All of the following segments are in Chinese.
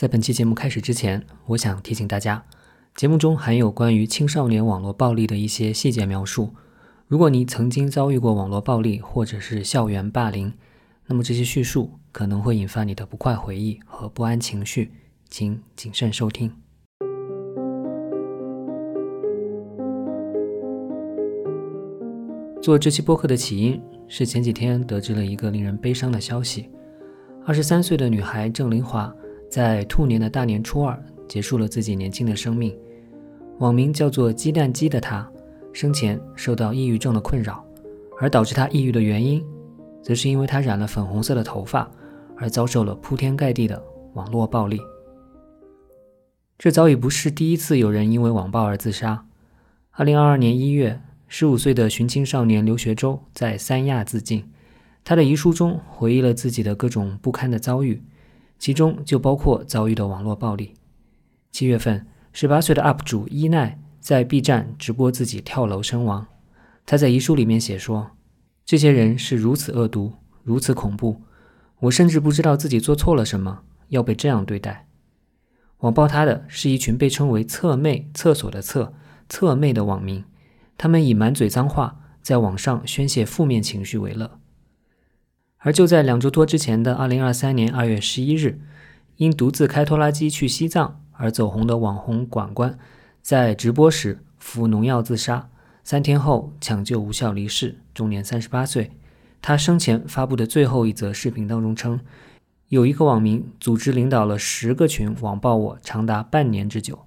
在本期节目开始之前，我想提醒大家，节目中含有关于青少年网络暴力的一些细节描述。如果你曾经遭遇过网络暴力或者是校园霸凌，那么这些叙述可能会引发你的不快回忆和不安情绪，请谨慎收听。做这期播客的起因是前几天得知了一个令人悲伤的消息：二十三岁的女孩郑林华在兔年的大年初二结束了自己年轻的生命。网名叫做“鸡蛋鸡”的他。生前受到抑郁症的困扰，而导致他抑郁的原因，则是因为他染了粉红色的头发，而遭受了铺天盖地的网络暴力。这早已不是第一次有人因为网暴而自杀。二零二二年一月，十五岁的寻亲少年刘学周在三亚自尽，他的遗书中回忆了自己的各种不堪的遭遇，其中就包括遭遇的网络暴力。七月份，十八岁的 UP 主伊奈。在 B 站直播自己跳楼身亡，他在遗书里面写说：“这些人是如此恶毒，如此恐怖，我甚至不知道自己做错了什么，要被这样对待。”网暴他的是一群被称为“侧妹”厕所的“侧”侧妹的网民，他们以满嘴脏话在网上宣泄负面情绪为乐。而就在两周多之前的二零二三年二月十一日，因独自开拖拉机去西藏而走红的网红管管。在直播时服农药自杀，三天后抢救无效离世，终年三十八岁。他生前发布的最后一则视频当中称，有一个网民组织领导了十个群网暴我，长达半年之久。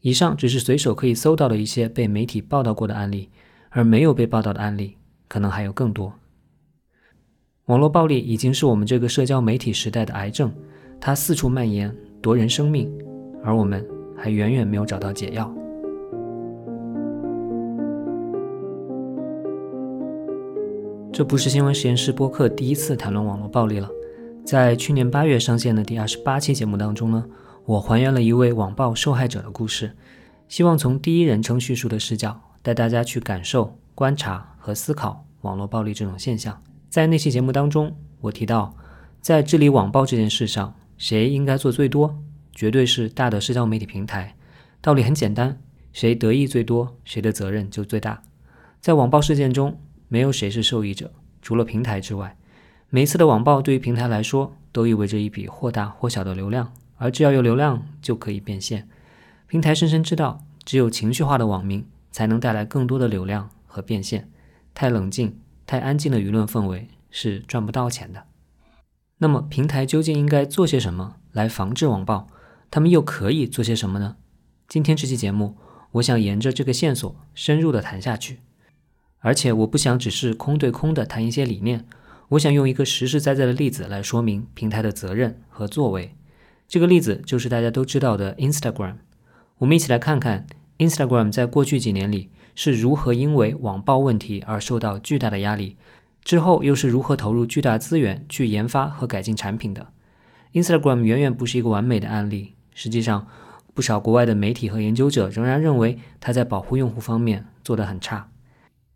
以上只是随手可以搜到的一些被媒体报道过的案例，而没有被报道的案例可能还有更多。网络暴力已经是我们这个社交媒体时代的癌症，它四处蔓延，夺人生命。而我们还远远没有找到解药。这不是新闻实验室播客第一次谈论网络暴力了。在去年八月上线的第二十八期节目当中呢，我还原了一位网暴受害者的故事，希望从第一人称叙述的视角带大家去感受、观察和思考网络暴力这种现象。在那期节目当中，我提到，在治理网暴这件事上，谁应该做最多？绝对是大的社交媒体平台，道理很简单，谁得益最多，谁的责任就最大。在网暴事件中，没有谁是受益者，除了平台之外。每一次的网暴对于平台来说，都意味着一笔或大或小的流量，而只要有流量就可以变现。平台深深知道，只有情绪化的网民才能带来更多的流量和变现。太冷静、太安静的舆论氛围是赚不到钱的。那么，平台究竟应该做些什么来防治网暴？他们又可以做些什么呢？今天这期节目，我想沿着这个线索深入的谈下去，而且我不想只是空对空的谈一些理念，我想用一个实实在在的例子来说明平台的责任和作为。这个例子就是大家都知道的 Instagram。我们一起来看看 Instagram 在过去几年里是如何因为网暴问题而受到巨大的压力，之后又是如何投入巨大资源去研发和改进产品的。Instagram 远远不是一个完美的案例。实际上，不少国外的媒体和研究者仍然认为它在保护用户方面做得很差。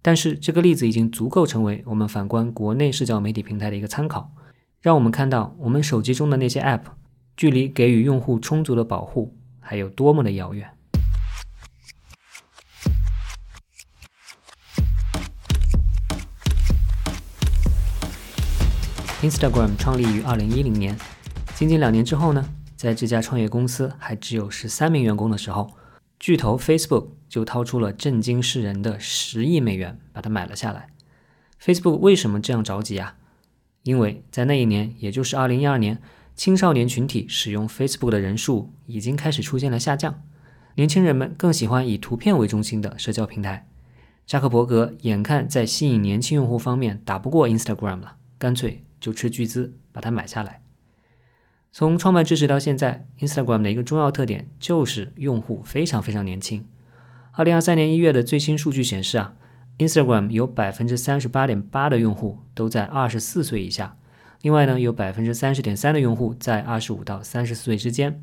但是，这个例子已经足够成为我们反观国内社交媒体平台的一个参考，让我们看到我们手机中的那些 App，距离给予用户充足的保护还有多么的遥远。Instagram 创立于二零一零年，仅仅两年之后呢？在这家创业公司还只有十三名员工的时候，巨头 Facebook 就掏出了震惊世人的十亿美元把它买了下来。Facebook 为什么这样着急啊？因为在那一年，也就是二零一二年，青少年群体使用 Facebook 的人数已经开始出现了下降，年轻人们更喜欢以图片为中心的社交平台。扎克伯格眼看在吸引年轻用户方面打不过 Instagram 了，干脆就斥巨资把它买下来。从创办之时到现在，Instagram 的一个重要特点就是用户非常非常年轻。二零二三年一月的最新数据显示啊，Instagram 有百分之三十八点八的用户都在二十四岁以下，另外呢有百分之三十点三的用户在二十五到三十四岁之间。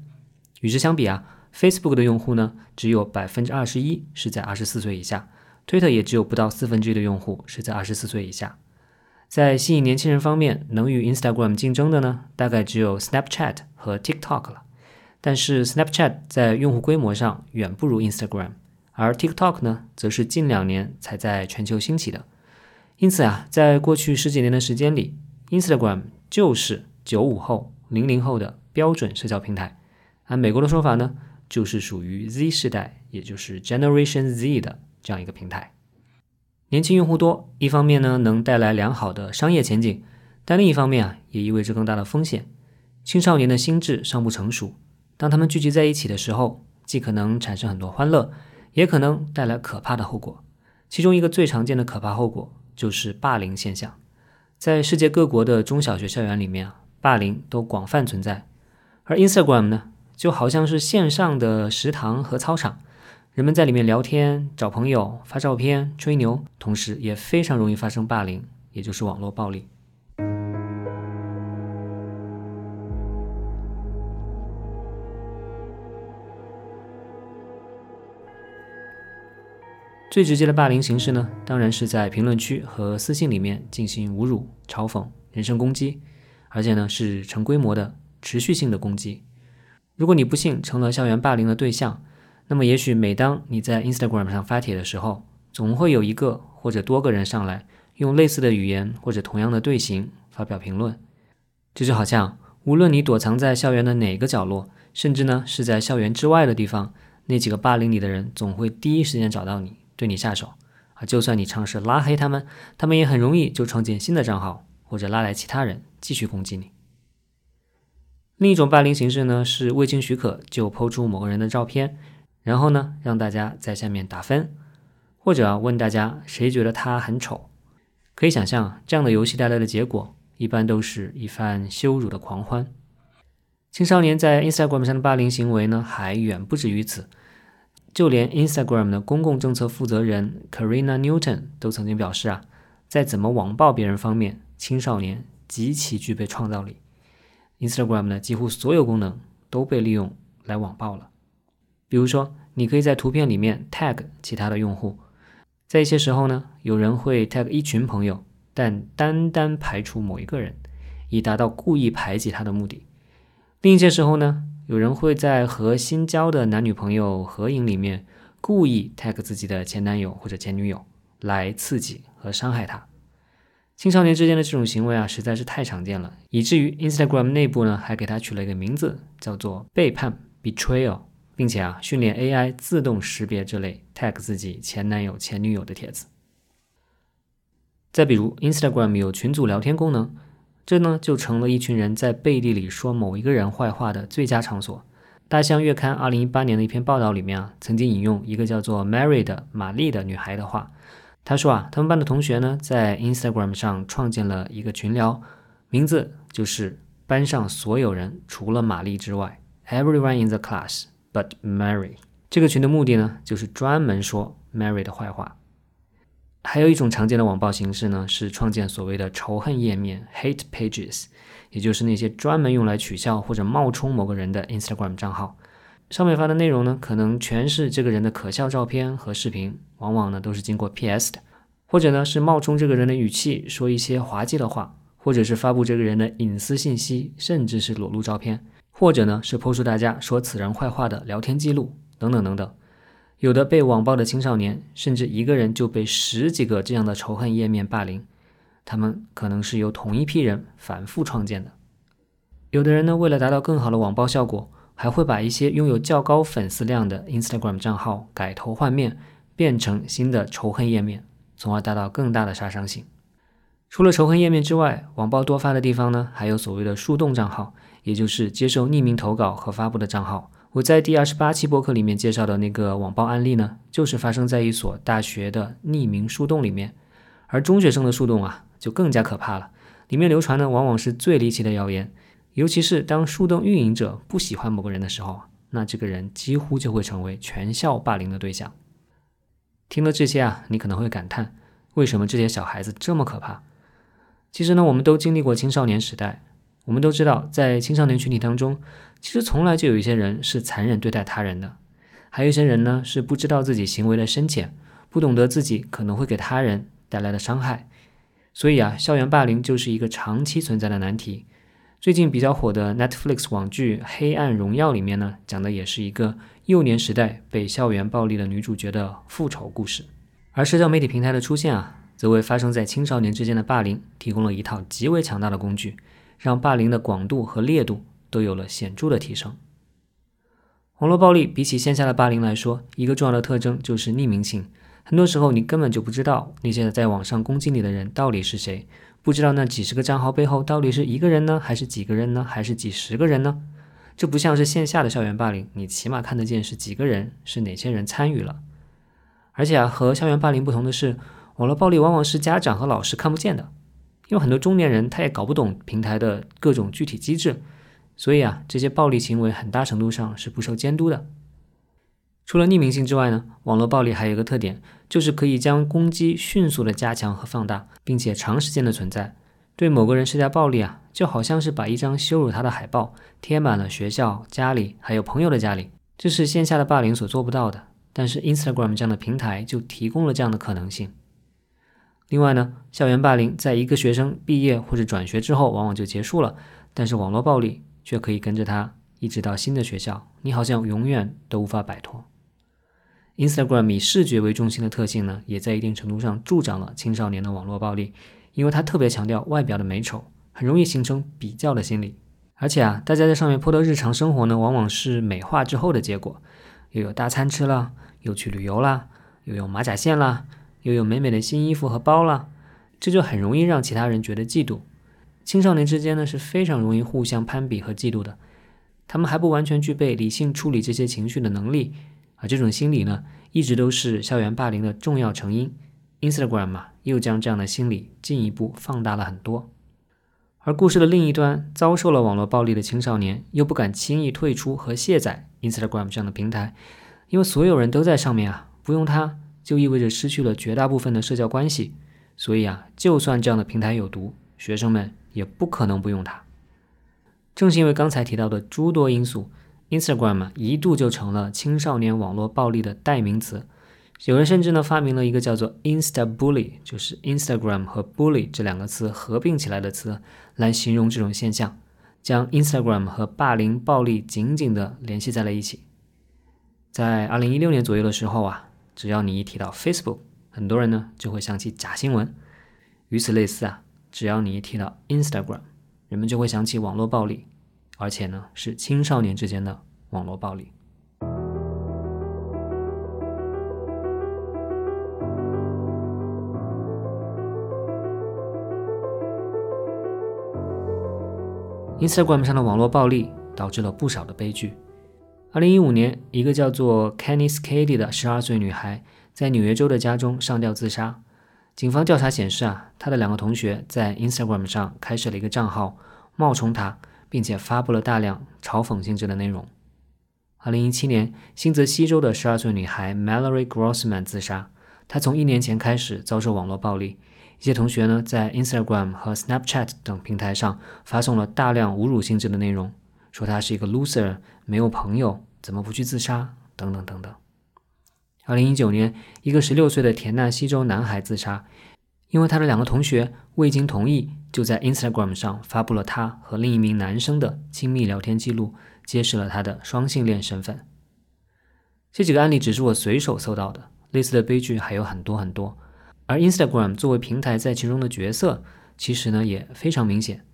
与之相比啊，Facebook 的用户呢只有百分之二十一是在二十四岁以下，Twitter 也只有不到四分之一的用户是在二十四岁以下。在吸引年轻人方面，能与 Instagram 竞争的呢，大概只有 Snapchat 和 TikTok 了。但是 Snapchat 在用户规模上远不如 Instagram，而 TikTok 呢，则是近两年才在全球兴起的。因此啊，在过去十几年的时间里，Instagram 就是九五后、零零后的标准社交平台。按美国的说法呢，就是属于 Z 世代，也就是 Generation Z 的这样一个平台。年轻用户多，一方面呢能带来良好的商业前景，但另一方面啊也意味着更大的风险。青少年的心智尚不成熟，当他们聚集在一起的时候，既可能产生很多欢乐，也可能带来可怕的后果。其中一个最常见的可怕后果就是霸凌现象。在世界各国的中小学校园里面啊，霸凌都广泛存在。而 Instagram 呢，就好像是线上的食堂和操场。人们在里面聊天、找朋友、发照片、吹牛，同时也非常容易发生霸凌，也就是网络暴力。最直接的霸凌形式呢，当然是在评论区和私信里面进行侮辱、嘲讽、人身攻击，而且呢是成规模的、持续性的攻击。如果你不幸成了校园霸凌的对象，那么，也许每当你在 Instagram 上发帖的时候，总会有一个或者多个人上来，用类似的语言或者同样的队形发表评论。这就好像，无论你躲藏在校园的哪个角落，甚至呢是在校园之外的地方，那几个霸凌你的人总会第一时间找到你，对你下手。啊，就算你尝试拉黑他们，他们也很容易就创建新的账号，或者拉来其他人继续攻击你。另一种霸凌形式呢，是未经许可就抛出某个人的照片。然后呢，让大家在下面打分，或者问大家谁觉得他很丑。可以想象，这样的游戏带来的结果，一般都是一番羞辱的狂欢。青少年在 Instagram 上的霸凌行为呢，还远不止于此。就连 Instagram 的公共政策负责人 Karina Newton 都曾经表示啊，在怎么网暴别人方面，青少年极其具备创造力。Instagram 的几乎所有功能都被利用来网暴了。比如说，你可以在图片里面 tag 其他的用户，在一些时候呢，有人会 tag 一群朋友，但单单排除某一个人，以达到故意排挤他的目的。另一些时候呢，有人会在和新交的男女朋友合影里面故意 tag 自己的前男友或者前女友，来刺激和伤害他。青少年之间的这种行为啊，实在是太常见了，以至于 Instagram 内部呢，还给他取了一个名字，叫做背叛 （betrayal）。并且啊，训练 AI 自动识别这类 tag 自己前男友、前女友的帖子。再比如，Instagram 有群组聊天功能，这呢就成了一群人在背地里说某一个人坏话的最佳场所。大象月刊二零一八年的一篇报道里面啊，曾经引用一个叫做 Mary 的玛丽的女孩的话，她说啊，他们班的同学呢在 Instagram 上创建了一个群聊，名字就是班上所有人除了玛丽之外，Everyone in the class。But Mary 这个群的目的呢，就是专门说 Mary 的坏话。还有一种常见的网暴形式呢，是创建所谓的仇恨页面 （hate pages），也就是那些专门用来取笑或者冒充某个人的 Instagram 账号。上面发的内容呢，可能全是这个人的可笑照片和视频，往往呢都是经过 PS 的，或者呢是冒充这个人的语气，说一些滑稽的话，或者是发布这个人的隐私信息，甚至是裸露照片。或者呢，是抛出大家说此人坏话的聊天记录等等等等。有的被网暴的青少年，甚至一个人就被十几个这样的仇恨页面霸凌。他们可能是由同一批人反复创建的。有的人呢，为了达到更好的网暴效果，还会把一些拥有较高粉丝量的 Instagram 账号改头换面，变成新的仇恨页面，从而达到更大的杀伤性。除了仇恨页面之外，网暴多发的地方呢，还有所谓的树洞账号。也就是接受匿名投稿和发布的账号。我在第二十八期播客里面介绍的那个网暴案例呢，就是发生在一所大学的匿名树洞里面。而中学生的树洞啊，就更加可怕了。里面流传的往往是最离奇的谣言，尤其是当树洞运营者不喜欢某个人的时候，那这个人几乎就会成为全校霸凌的对象。听了这些啊，你可能会感叹，为什么这些小孩子这么可怕？其实呢，我们都经历过青少年时代。我们都知道，在青少年群体当中，其实从来就有一些人是残忍对待他人的，还有一些人呢是不知道自己行为的深浅，不懂得自己可能会给他人带来的伤害，所以啊，校园霸凌就是一个长期存在的难题。最近比较火的 Netflix 网剧《黑暗荣耀》里面呢，讲的也是一个幼年时代被校园暴力的女主角的复仇故事。而社交媒体平台的出现啊，则为发生在青少年之间的霸凌提供了一套极为强大的工具，让霸凌的广度和烈度都有了显著的提升。网络暴力比起线下的霸凌来说，一个重要的特征就是匿名性。很多时候，你根本就不知道那些在网上攻击你的人到底是谁。不知道那几十个账号背后到底是一个人呢，还是几个人呢，还是几十个人呢？这不像是线下的校园霸凌，你起码看得见是几个人，是哪些人参与了。而且啊，和校园霸凌不同的是，网络暴力往往是家长和老师看不见的，因为很多中年人他也搞不懂平台的各种具体机制，所以啊，这些暴力行为很大程度上是不受监督的。除了匿名性之外呢，网络暴力还有一个特点，就是可以将攻击迅速的加强和放大，并且长时间的存在。对某个人施加暴力啊，就好像是把一张羞辱他的海报贴满了学校、家里，还有朋友的家里，这是线下的霸凌所做不到的。但是 Instagram 这样的平台就提供了这样的可能性。另外呢，校园霸凌在一个学生毕业或者转学之后，往往就结束了，但是网络暴力却可以跟着他一直到新的学校，你好像永远都无法摆脱。Instagram 以视觉为中心的特性呢，也在一定程度上助长了青少年的网络暴力，因为它特别强调外表的美丑，很容易形成比较的心理。而且啊，大家在上面泼的日常生活呢，往往是美化之后的结果，又有大餐吃了，又去旅游啦，又有马甲线啦，又有美美的新衣服和包啦，这就很容易让其他人觉得嫉妒。青少年之间呢，是非常容易互相攀比和嫉妒的，他们还不完全具备理性处理这些情绪的能力。而这种心理呢，一直都是校园霸凌的重要成因。Instagram 嘛，又将这样的心理进一步放大了很多。而故事的另一端，遭受了网络暴力的青少年，又不敢轻易退出和卸载 Instagram 这样的平台，因为所有人都在上面啊，不用它就意味着失去了绝大部分的社交关系。所以啊，就算这样的平台有毒，学生们也不可能不用它。正是因为刚才提到的诸多因素。Instagram 一度就成了青少年网络暴力的代名词，有人甚至呢发明了一个叫做 Insta Bully，就是 Instagram 和 Bully 这两个词合并起来的词，来形容这种现象，将 Instagram 和霸凌暴力紧紧的联系在了一起。在二零一六年左右的时候啊，只要你一提到 Facebook，很多人呢就会想起假新闻。与此类似啊，只要你一提到 Instagram，人们就会想起网络暴力。而且呢，是青少年之间的网络暴力。Instagram 上的网络暴力导致了不少的悲剧。二零一五年，一个叫做 Kenny Skady 的十二岁女孩在纽约州的家中上吊自杀。警方调查显示啊，她的两个同学在 Instagram 上开设了一个账号，冒充她。并且发布了大量嘲讽性质的内容。二零一七年，新泽西州的十二岁女孩 Mallory Grossman 自杀。她从一年前开始遭受网络暴力，一些同学呢在 Instagram 和 Snapchat 等平台上发送了大量侮辱性质的内容，说她是一个 loser，没有朋友，怎么不去自杀？等等等等。二零一九年，一个十六岁的田纳西州男孩自杀。因为他的两个同学未经同意，就在 Instagram 上发布了他和另一名男生的亲密聊天记录，揭示了他的双性恋身份。这几个案例只是我随手搜到的，类似的悲剧还有很多很多。而 Instagram 作为平台在其中的角色，其实呢也非常明显。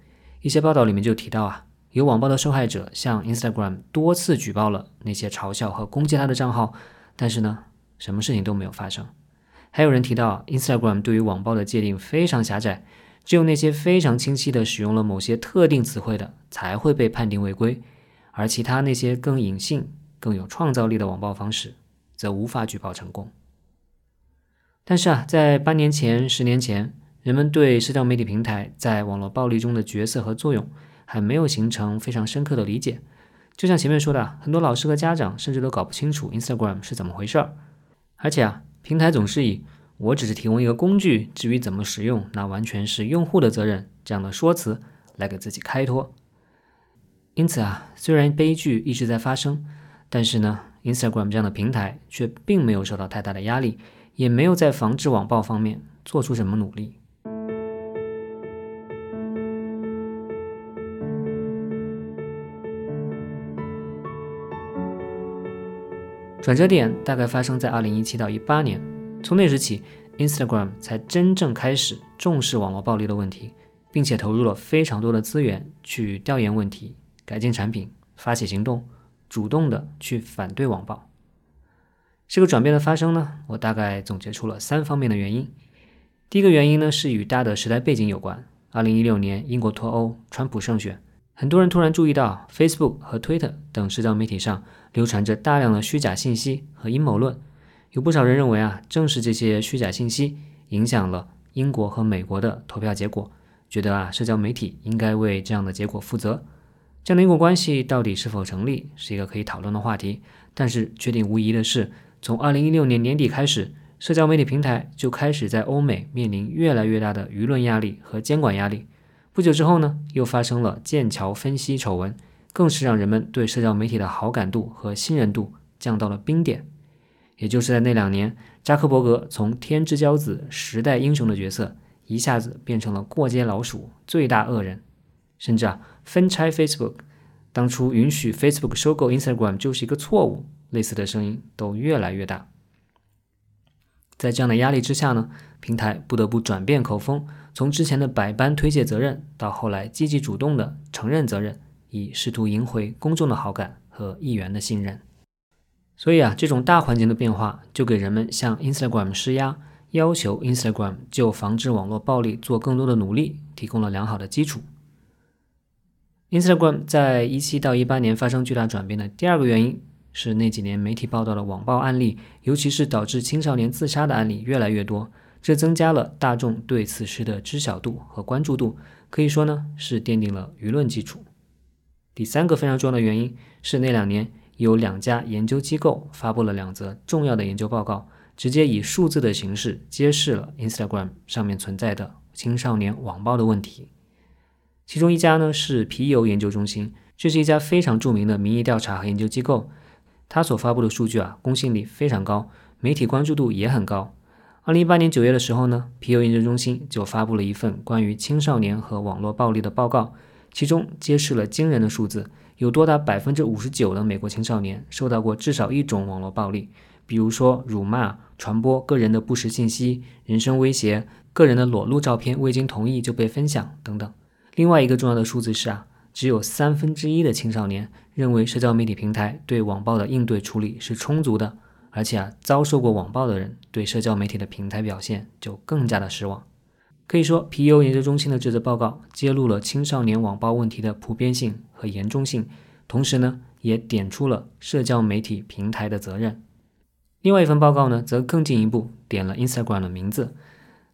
一些报道里面就提到啊，有网暴的受害者向 Instagram 多次举报了那些嘲笑和攻击他的账号，但是呢，什么事情都没有发生。还有人提到，Instagram 对于网暴的界定非常狭窄，只有那些非常清晰的使用了某些特定词汇的才会被判定违规，而其他那些更隐性、更有创造力的网暴方式则无法举报成功。但是啊，在八年前、十年前，人们对社交媒体平台在网络暴力中的角色和作用还没有形成非常深刻的理解。就像前面说的，很多老师和家长甚至都搞不清楚 Instagram 是怎么回事儿，而且啊。平台总是以“我只是提供一个工具，至于怎么使用，那完全是用户的责任”这样的说辞来给自己开脱。因此啊，虽然悲剧一直在发生，但是呢，Instagram 这样的平台却并没有受到太大的压力，也没有在防治网暴方面做出什么努力。转折点大概发生在二零一七到一八年，从那时起，Instagram 才真正开始重视网络暴力的问题，并且投入了非常多的资源去调研问题、改进产品、发起行动，主动的去反对网暴。这个转变的发生呢，我大概总结出了三方面的原因。第一个原因呢，是与大的时代背景有关。二零一六年，英国脱欧，川普胜选。很多人突然注意到，Facebook 和 Twitter 等社交媒体上流传着大量的虚假信息和阴谋论。有不少人认为啊，正是这些虚假信息影响了英国和美国的投票结果，觉得啊，社交媒体应该为这样的结果负责。这样的因果关系到底是否成立，是一个可以讨论的话题。但是确定无疑的是，从2016年年底开始，社交媒体平台就开始在欧美面临越来越大的舆论压力和监管压力。不久之后呢，又发生了剑桥分析丑闻，更是让人们对社交媒体的好感度和信任度降到了冰点。也就是在那两年，扎克伯格从天之骄子、时代英雄的角色，一下子变成了过街老鼠、最大恶人，甚至啊，分拆 Facebook，当初允许 Facebook 收购 Instagram 就是一个错误，类似的声音都越来越大。在这样的压力之下呢，平台不得不转变口风。从之前的百般推卸责任，到后来积极主动的承认责任，以试图赢回公众的好感和议员的信任。所以啊，这种大环境的变化，就给人们向 Instagram 施压，要求 Instagram 就防止网络暴力做更多的努力，提供了良好的基础。Instagram 在一七到一八年发生巨大转变的第二个原因，是那几年媒体报道的网暴案例，尤其是导致青少年自杀的案例越来越多。这增加了大众对此事的知晓度和关注度，可以说呢是奠定了舆论基础。第三个非常重要的原因是那两年有两家研究机构发布了两则重要的研究报告，直接以数字的形式揭示了 Instagram 上面存在的青少年网暴的问题。其中一家呢是皮尤研究中心，这是一家非常著名的民意调查和研究机构，它所发布的数据啊公信力非常高，媒体关注度也很高。二零一八年九月的时候呢，皮尤研究中心就发布了一份关于青少年和网络暴力的报告，其中揭示了惊人的数字，有多达百分之五十九的美国青少年受到过至少一种网络暴力，比如说辱骂、传播个人的不实信息、人身威胁、个人的裸露照片未经同意就被分享等等。另外一个重要的数字是啊，只有三分之一的青少年认为社交媒体平台对网暴的应对处理是充足的。而且啊，遭受过网暴的人对社交媒体的平台表现就更加的失望。可以说，皮尤研究中心的这则报告揭露了青少年网暴问题的普遍性和严重性，同时呢，也点出了社交媒体平台的责任。另外一份报告呢，则更进一步点了 Instagram 的名字，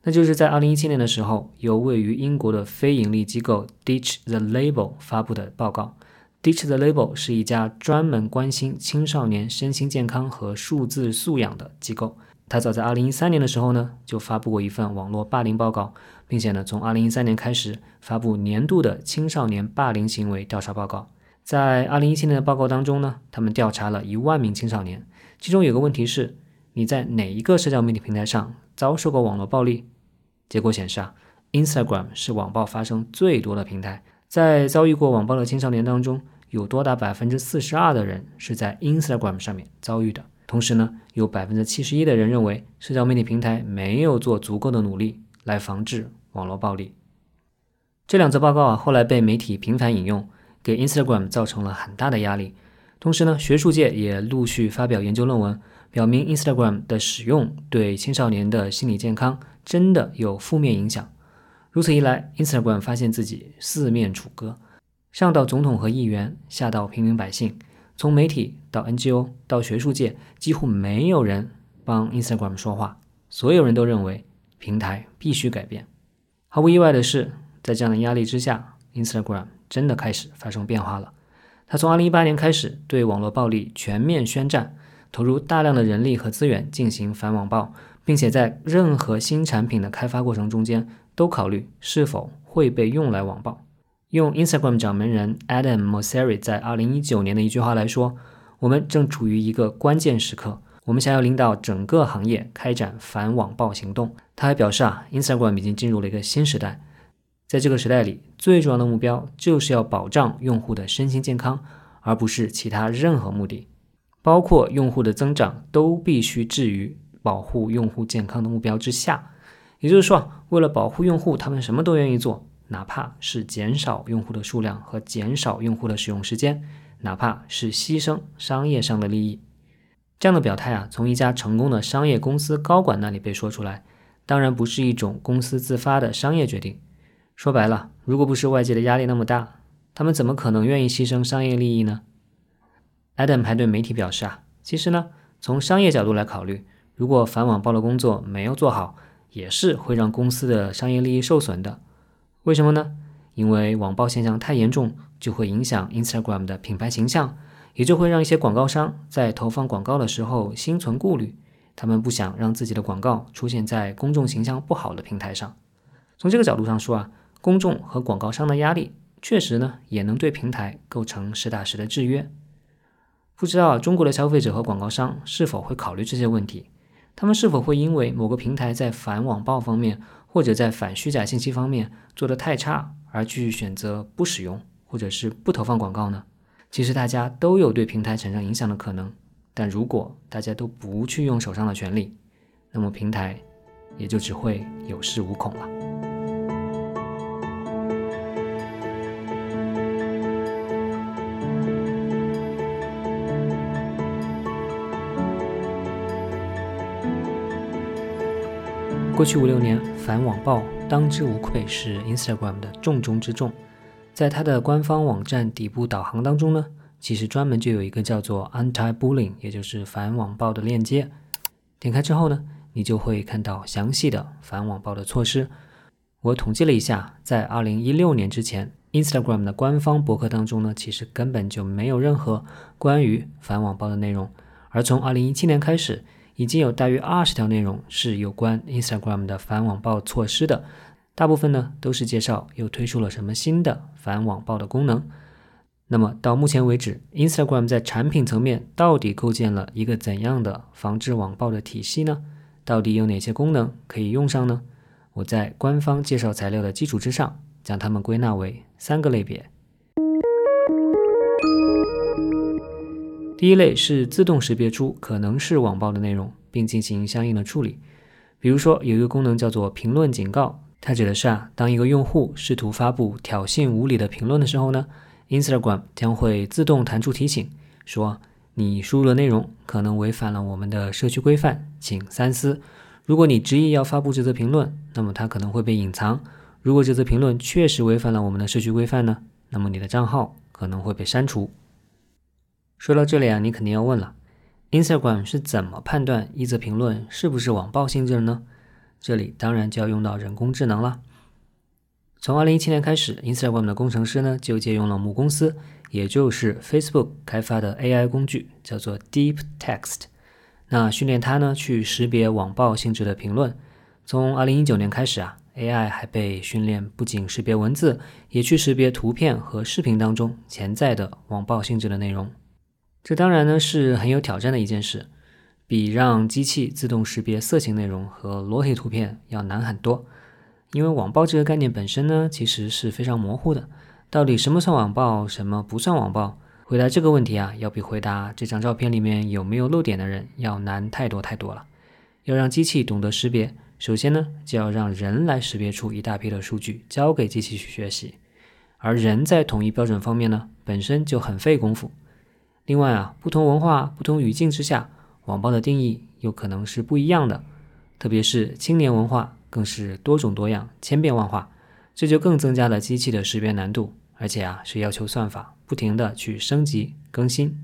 那就是在2017年的时候，由位于英国的非盈利机构 Ditch the Label 发布的报告。Ditch the Label 是一家专门关心青少年身心健康和数字素养的机构。他早在2013年的时候呢，就发布过一份网络霸凌报告，并且呢，从2013年开始发布年度的青少年霸凌行为调查报告。在2017年的报告当中呢，他们调查了一万名青少年，其中有个问题是：你在哪一个社交媒体平台上遭受过网络暴力？结果显示啊，Instagram 是网暴发生最多的平台。在遭遇过网暴的青少年当中，有多达百分之四十二的人是在 Instagram 上面遭遇的。同时呢，有百分之七十一的人认为社交媒体平台没有做足够的努力来防治网络暴力。这两则报告啊，后来被媒体频繁引用，给 Instagram 造成了很大的压力。同时呢，学术界也陆续发表研究论文，表明 Instagram 的使用对青少年的心理健康真的有负面影响。如此一来，Instagram 发现自己四面楚歌，上到总统和议员，下到平民百姓，从媒体到 NGO 到学术界，几乎没有人帮 Instagram 说话。所有人都认为平台必须改变。毫无意外的是，在这样的压力之下，Instagram 真的开始发生变化了。他从2018年开始对网络暴力全面宣战，投入大量的人力和资源进行反网暴，并且在任何新产品的开发过程中间。都考虑是否会被用来网暴。用 Instagram 掌门人 Adam Mosseri 在2019年的一句话来说：“我们正处于一个关键时刻，我们想要领导整个行业开展反网暴行动。”他还表示啊，Instagram 已经进入了一个新时代，在这个时代里，最重要的目标就是要保障用户的身心健康，而不是其他任何目的。包括用户的增长，都必须置于保护用户健康的目标之下。也就是说，为了保护用户，他们什么都愿意做，哪怕是减少用户的数量和减少用户的使用时间，哪怕是牺牲商业上的利益。这样的表态啊，从一家成功的商业公司高管那里被说出来，当然不是一种公司自发的商业决定。说白了，如果不是外界的压力那么大，他们怎么可能愿意牺牲商业利益呢？Adam 还对媒体表示啊，其实呢，从商业角度来考虑，如果反网暴的工作没有做好，也是会让公司的商业利益受损的。为什么呢？因为网暴现象太严重，就会影响 Instagram 的品牌形象。也就会让一些广告商在投放广告的时候心存顾虑，他们不想让自己的广告出现在公众形象不好的平台上。从这个角度上说啊，公众和广告商的压力确实呢也能对平台构成实打实的制约。不知道中国的消费者和广告商是否会考虑这些问题？他们是否会因为某个平台在反网暴方面或者在反虚假信息方面做得太差而去选择不使用或者是不投放广告呢？其实大家都有对平台产生影响的可能，但如果大家都不去用手上的权利，那么平台也就只会有恃无恐了。过去五六年，反网暴当之无愧是 Instagram 的重中之重。在它的官方网站底部导航当中呢，其实专门就有一个叫做 Anti-Bullying，也就是反网暴的链接。点开之后呢，你就会看到详细的反网暴的措施。我统计了一下，在2016年之前，Instagram 的官方博客当中呢，其实根本就没有任何关于反网暴的内容。而从2017年开始，已经有大约二十条内容是有关 Instagram 的反网暴措施的。大部分呢都是介绍又推出了什么新的反网暴的功能。那么到目前为止，Instagram 在产品层面到底构建了一个怎样的防治网暴的体系呢？到底有哪些功能可以用上呢？我在官方介绍材料的基础之上，将它们归纳为三个类别。第一类是自动识别出可能是网暴的内容，并进行相应的处理。比如说有一个功能叫做评论警告。它指的是啊，当一个用户试图发布挑衅无理的评论的时候呢，Instagram 将会自动弹出提醒，说你输入的内容可能违反了我们的社区规范，请三思。如果你执意要发布这则评论，那么它可能会被隐藏。如果这则评论确实违反了我们的社区规范呢，那么你的账号可能会被删除。说到这里啊，你肯定要问了，Instagram 是怎么判断一则评论是不是网暴性质的呢？这里当然就要用到人工智能了。从二零一七年开始，Instagram 的工程师呢就借用了母公司，也就是 Facebook 开发的 AI 工具，叫做 Deep Text。那训练它呢去识别网暴性质的评论。从二零一九年开始啊，AI 还被训练不仅识别文字，也去识别图片和视频当中潜在的网暴性质的内容。这当然呢是很有挑战的一件事。比让机器自动识别色情内容和裸体图片要难很多，因为网暴这个概念本身呢，其实是非常模糊的。到底什么算网暴，什么不算网暴？回答这个问题啊，要比回答这张照片里面有没有漏点的人要难太多太多了。要让机器懂得识别，首先呢，就要让人来识别出一大批的数据，交给机器去学习。而人在统一标准方面呢，本身就很费功夫。另外啊，不同文化、不同语境之下。网暴的定义有可能是不一样的，特别是青年文化更是多种多样、千变万化，这就更增加了机器的识别难度，而且啊是要求算法不停的去升级更新。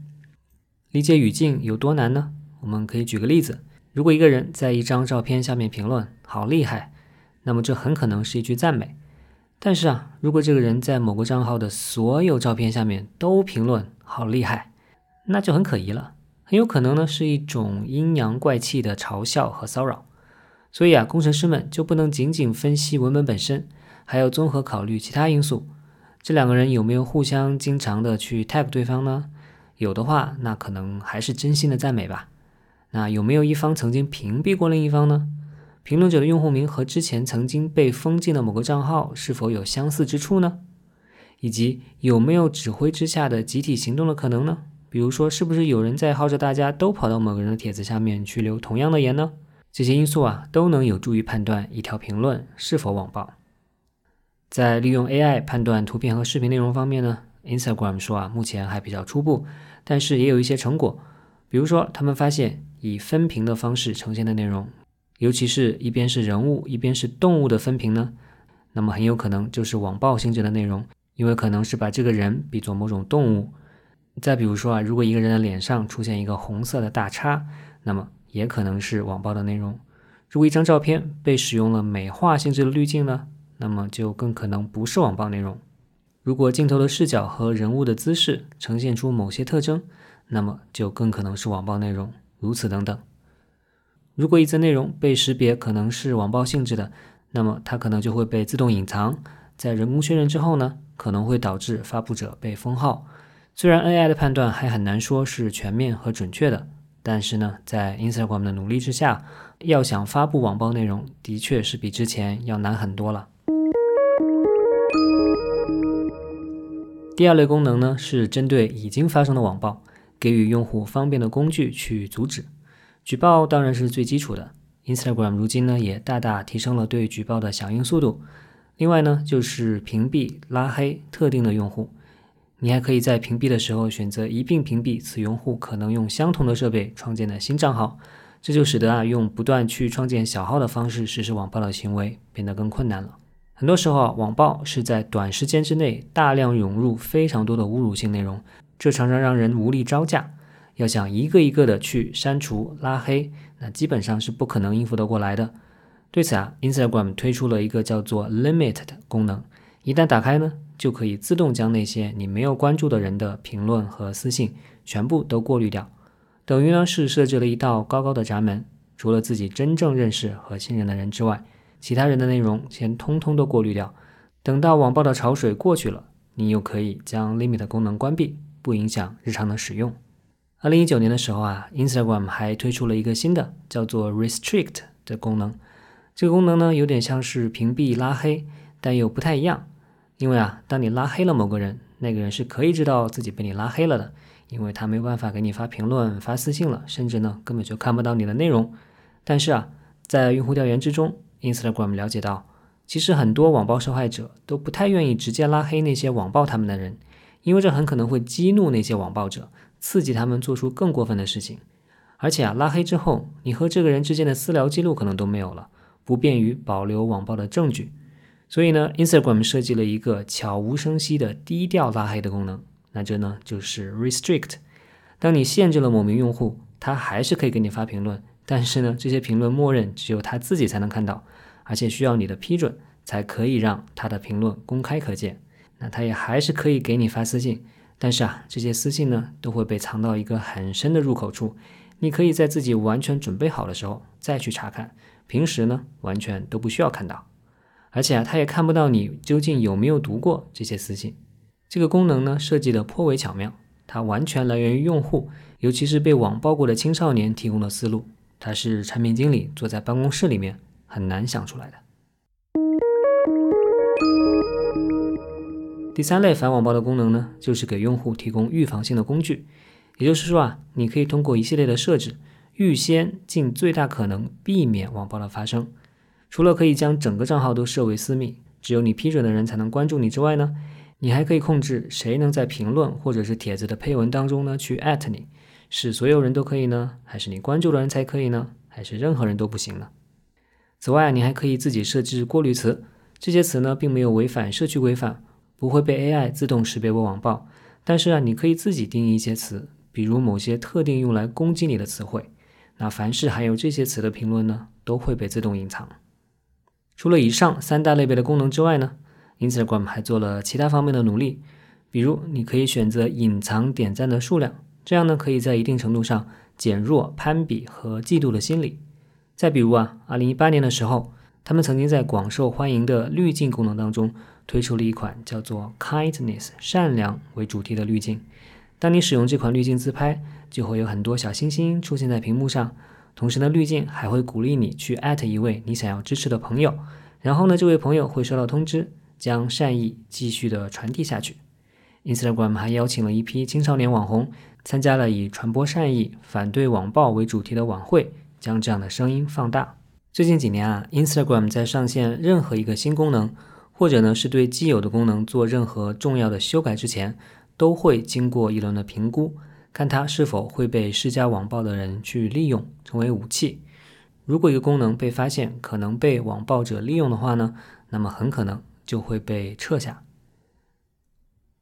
理解语境有多难呢？我们可以举个例子：如果一个人在一张照片下面评论“好厉害”，那么这很可能是一句赞美；但是啊，如果这个人在某个账号的所有照片下面都评论“好厉害”，那就很可疑了。很有可能呢是一种阴阳怪气的嘲笑和骚扰，所以啊，工程师们就不能仅仅分析文本本身，还要综合考虑其他因素。这两个人有没有互相经常的去 tag 对方呢？有的话，那可能还是真心的赞美吧。那有没有一方曾经屏蔽过另一方呢？评论者的用户名和之前曾经被封禁的某个账号是否有相似之处呢？以及有没有指挥之下的集体行动的可能呢？比如说，是不是有人在号召大家都跑到某个人的帖子下面去留同样的言呢？这些因素啊，都能有助于判断一条评论是否网暴。在利用 AI 判断图片和视频内容方面呢，Instagram 说啊，目前还比较初步，但是也有一些成果。比如说，他们发现以分屏的方式呈现的内容，尤其是一边是人物，一边是动物的分屏呢，那么很有可能就是网暴性质的内容，因为可能是把这个人比作某种动物。再比如说啊，如果一个人的脸上出现一个红色的大叉，那么也可能是网暴的内容。如果一张照片被使用了美化性质的滤镜呢，那么就更可能不是网暴内容。如果镜头的视角和人物的姿势呈现出某些特征，那么就更可能是网暴内容。如此等等。如果一则内容被识别可能是网暴性质的，那么它可能就会被自动隐藏，在人工确认之后呢，可能会导致发布者被封号。虽然 AI 的判断还很难说是全面和准确的，但是呢，在 Instagram 的努力之下，要想发布网暴内容，的确是比之前要难很多了。第二类功能呢，是针对已经发生的网暴，给予用户方便的工具去阻止。举报当然是最基础的，Instagram 如今呢也大大提升了对举报的响应速度。另外呢，就是屏蔽、拉黑特定的用户。你还可以在屏蔽的时候选择一并屏蔽此用户可能用相同的设备创建的新账号，这就使得啊用不断去创建小号的方式实施网暴的行为变得更困难了。很多时候啊，网暴是在短时间之内大量涌入非常多的侮辱性内容，这常常让人无力招架。要想一个一个的去删除拉黑，那基本上是不可能应付得过来的。对此啊，Instagram 推出了一个叫做 Limit 的功能，一旦打开呢。就可以自动将那些你没有关注的人的评论和私信全部都过滤掉，等于呢是设置了一道高高的闸门，除了自己真正认识和信任的人之外，其他人的内容先通通都过滤掉。等到网暴的潮水过去了，你又可以将 Limit 功能关闭，不影响日常的使用。二零一九年的时候啊，Instagram 还推出了一个新的叫做 Restrict 的功能，这个功能呢有点像是屏蔽拉黑，但又不太一样。因为啊，当你拉黑了某个人，那个人是可以知道自己被你拉黑了的，因为他没有办法给你发评论、发私信了，甚至呢根本就看不到你的内容。但是啊，在用户调研之中，Instagram 了解到，其实很多网暴受害者都不太愿意直接拉黑那些网暴他们的人，因为这很可能会激怒那些网暴者，刺激他们做出更过分的事情。而且啊，拉黑之后，你和这个人之间的私聊记录可能都没有了，不便于保留网暴的证据。所以呢，Instagram 设计了一个悄无声息的低调拉黑的功能，那这呢就是 Restrict。当你限制了某名用户，他还是可以给你发评论，但是呢，这些评论默认只有他自己才能看到，而且需要你的批准才可以让他的评论公开可见。那他也还是可以给你发私信，但是啊，这些私信呢都会被藏到一个很深的入口处，你可以在自己完全准备好的时候再去查看，平时呢完全都不需要看到。而且啊，他也看不到你究竟有没有读过这些私信。这个功能呢，设计的颇为巧妙，它完全来源于用户，尤其是被网暴过的青少年提供的思路。它是产品经理坐在办公室里面很难想出来的。第三类反网暴的功能呢，就是给用户提供预防性的工具。也就是说啊，你可以通过一系列的设置，预先尽最大可能避免网暴的发生。除了可以将整个账号都设为私密，只有你批准的人才能关注你之外呢，你还可以控制谁能在评论或者是帖子的配文当中呢去艾特你，是所有人都可以呢，还是你关注的人才可以呢，还是任何人都不行呢？此外，你还可以自己设置过滤词，这些词呢并没有违反社区规范，不会被 AI 自动识别为网暴，但是啊，你可以自己定义一些词，比如某些特定用来攻击你的词汇，那凡是含有这些词的评论呢，都会被自动隐藏。除了以上三大类别的功能之外呢，Instagram 还做了其他方面的努力，比如你可以选择隐藏点赞的数量，这样呢可以在一定程度上减弱攀比和嫉妒的心理。再比如啊，2018年的时候，他们曾经在广受欢迎的滤镜功能当中推出了一款叫做 Kindness 善良为主题的滤镜。当你使用这款滤镜自拍，就会有很多小星星出现在屏幕上。同时呢，滤镜还会鼓励你去艾特一位你想要支持的朋友，然后呢，这位朋友会收到通知，将善意继续的传递下去。Instagram 还邀请了一批青少年网红，参加了以传播善意、反对网暴为主题的晚会，将这样的声音放大。最近几年啊，Instagram 在上线任何一个新功能，或者呢是对既有的功能做任何重要的修改之前，都会经过一轮的评估，看它是否会被施加网暴的人去利用，成为武器。如果一个功能被发现可能被网暴者利用的话呢，那么很可能就会被撤下。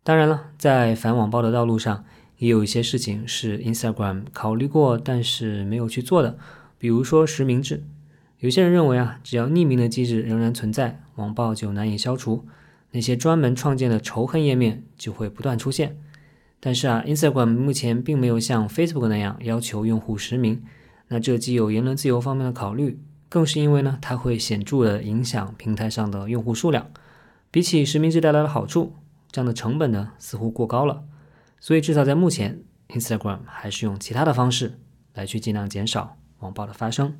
当然了，在反网暴的道路上，也有一些事情是 Instagram 考虑过，但是没有去做的。比如说实名制，有些人认为啊，只要匿名的机制仍然存在，网暴就难以消除，那些专门创建的仇恨页面就会不断出现。但是啊，Instagram 目前并没有像 Facebook 那样要求用户实名，那这既有言论自由方面的考虑，更是因为呢，它会显著的影响平台上的用户数量。比起实名制带来的好处。这样的成本呢，似乎过高了，所以至少在目前，Instagram 还是用其他的方式来去尽量减少网暴的发生。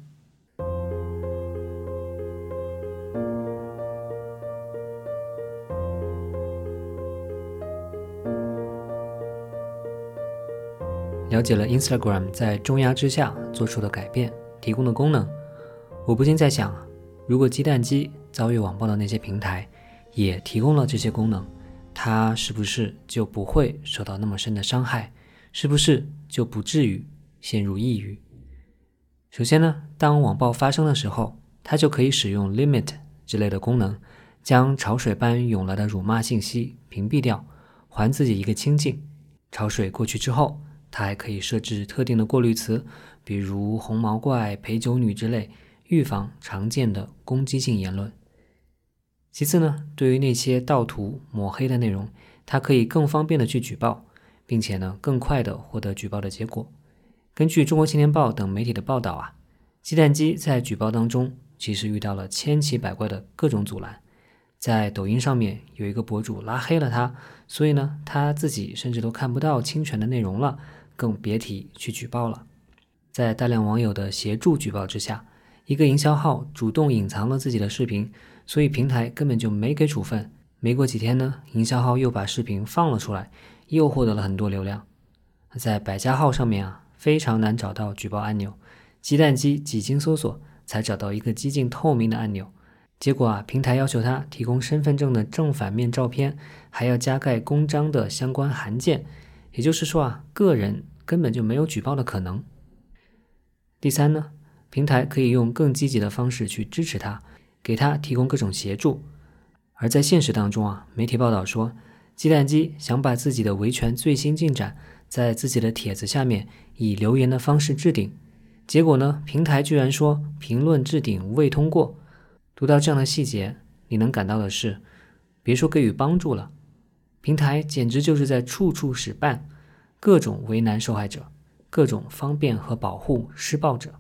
了解了 Instagram 在重压之下做出的改变，提供的功能，我不禁在想，如果鸡蛋机遭遇网暴的那些平台也提供了这些功能。它是不是就不会受到那么深的伤害？是不是就不至于陷入抑郁？首先呢，当网暴发生的时候，它就可以使用 limit 之类的功能，将潮水般涌来的辱骂信息屏蔽掉，还自己一个清静。潮水过去之后，它还可以设置特定的过滤词，比如“红毛怪”“陪酒女”之类，预防常见的攻击性言论。其次呢，对于那些盗图抹黑的内容，它可以更方便的去举报，并且呢，更快的获得举报的结果。根据中国青年报等媒体的报道啊，鸡蛋机在举报当中其实遇到了千奇百怪的各种阻拦。在抖音上面有一个博主拉黑了他，所以呢，他自己甚至都看不到侵权的内容了，更别提去举报了。在大量网友的协助举报之下，一个营销号主动隐藏了自己的视频。所以平台根本就没给处分。没过几天呢，营销号又把视频放了出来，又获得了很多流量。在百家号上面啊，非常难找到举报按钮。鸡蛋机几经搜索，才找到一个几近透明的按钮。结果啊，平台要求他提供身份证的正反面照片，还要加盖公章的相关函件。也就是说啊，个人根本就没有举报的可能。第三呢，平台可以用更积极的方式去支持他。给他提供各种协助，而在现实当中啊，媒体报道说，鸡蛋机想把自己的维权最新进展在自己的帖子下面以留言的方式置顶，结果呢，平台居然说评论置顶未通过。读到这样的细节，你能感到的是，别说给予帮助了，平台简直就是在处处使绊，各种为难受害者，各种方便和保护施暴者。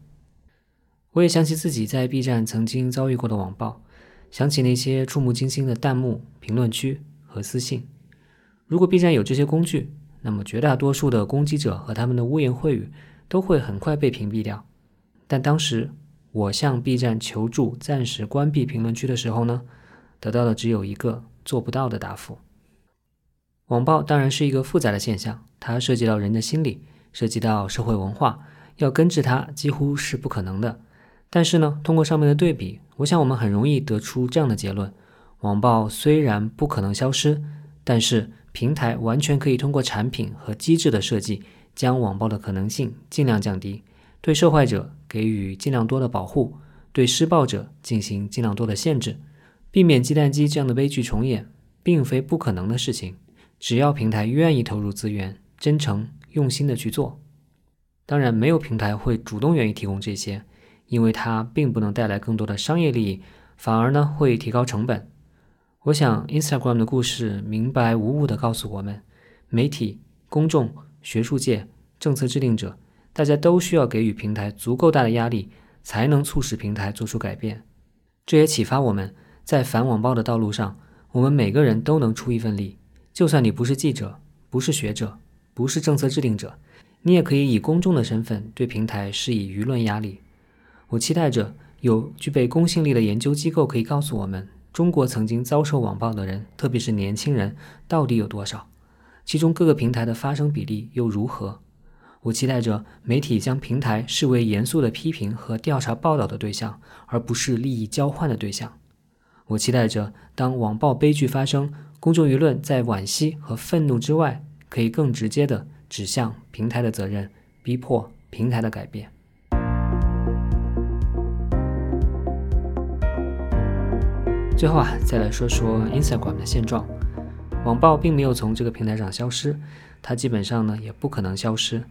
我也想起自己在 B 站曾经遭遇过的网暴，想起那些触目惊心的弹幕、评论区和私信。如果 B 站有这些工具，那么绝大多数的攻击者和他们的污言秽语都会很快被屏蔽掉。但当时我向 B 站求助暂时关闭评论区的时候呢，得到的只有一个做不到的答复。网暴当然是一个复杂的现象，它涉及到人的心理，涉及到社会文化，要根治它几乎是不可能的。但是呢，通过上面的对比，我想我们很容易得出这样的结论：网暴虽然不可能消失，但是平台完全可以通过产品和机制的设计，将网暴的可能性尽量降低，对受害者给予尽量多的保护，对施暴者进行尽量多的限制，避免鸡蛋机这样的悲剧重演，并非不可能的事情。只要平台愿意投入资源，真诚用心的去做，当然没有平台会主动愿意提供这些。因为它并不能带来更多的商业利益，反而呢会提高成本。我想，Instagram 的故事明白无误地告诉我们：媒体、公众、学术界、政策制定者，大家都需要给予平台足够大的压力，才能促使平台做出改变。这也启发我们在反网暴的道路上，我们每个人都能出一份力。就算你不是记者，不是学者，不是政策制定者，你也可以以公众的身份对平台施以舆论压力。我期待着有具备公信力的研究机构可以告诉我们，中国曾经遭受网暴的人，特别是年轻人，到底有多少？其中各个平台的发生比例又如何？我期待着媒体将平台视为严肃的批评和调查报道的对象，而不是利益交换的对象。我期待着当网暴悲剧发生，公众舆论在惋惜和愤怒之外，可以更直接地指向平台的责任，逼迫平台的改变。最后啊，再来说说 Instagram 的现状。网暴并没有从这个平台上消失，它基本上呢也不可能消失。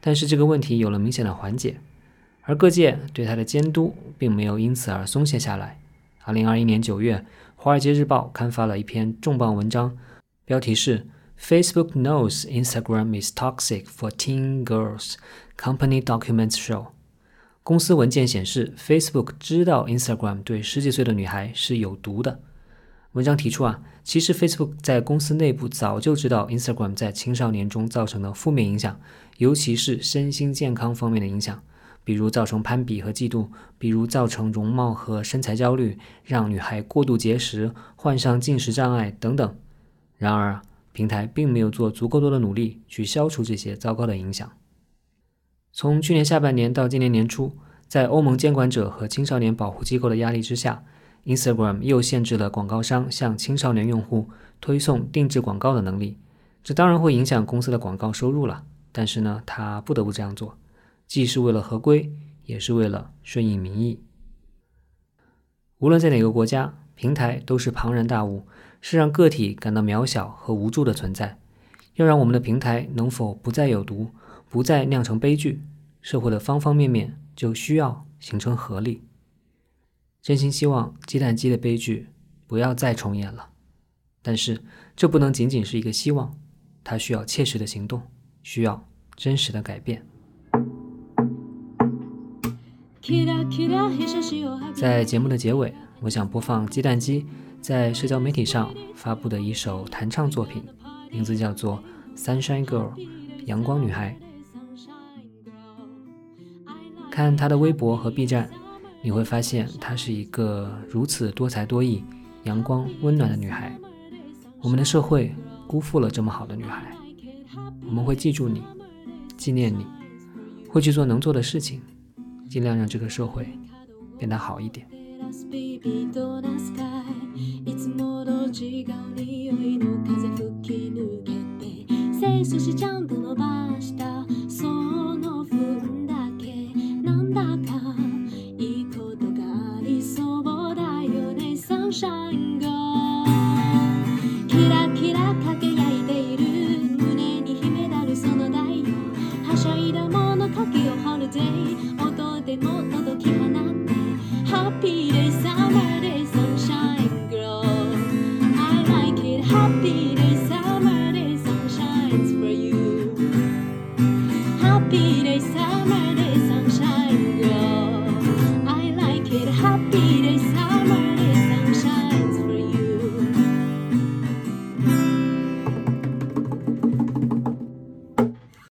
但是这个问题有了明显的缓解，而各界对它的监督并没有因此而松懈下来。二零二一年九月，《华尔街日报》刊发了一篇重磅文章，标题是 “Facebook knows Instagram is toxic for teen girls. Company documents show.” 公司文件显示，Facebook 知道 Instagram 对十几岁的女孩是有毒的。文章提出啊，其实 Facebook 在公司内部早就知道 Instagram 在青少年中造成的负面影响，尤其是身心健康方面的影响，比如造成攀比和嫉妒，比如造成容貌和身材焦虑，让女孩过度节食，患上进食障碍等等。然而，平台并没有做足够多的努力去消除这些糟糕的影响。从去年下半年到今年年初，在欧盟监管者和青少年保护机构的压力之下，Instagram 又限制了广告商向青少年用户推送定制广告的能力。这当然会影响公司的广告收入了，但是呢，他不得不这样做，既是为了合规，也是为了顺应民意。无论在哪个国家，平台都是庞然大物，是让个体感到渺小和无助的存在。要让我们的平台能否不再有毒？不再酿成悲剧，社会的方方面面就需要形成合力。真心希望鸡蛋鸡的悲剧不要再重演了，但是这不能仅仅是一个希望，它需要切实的行动，需要真实的改变。在节目的结尾，我想播放鸡蛋鸡在社交媒体上发布的一首弹唱作品，名字叫做《Sunshine Girl》，阳光女孩。看她的微博和 B 站，你会发现她是一个如此多才多艺、阳光温暖的女孩。我们的社会辜负了这么好的女孩，我们会记住你，纪念你，会去做能做的事情，尽量让这个社会变得好一点。そしてちゃんと伸ばしたその分だけなんだかいいことがありそうだよねサンシャンがキラキラ輝いている胸に秘めだるその台はしゃいだものかきをホルデー remote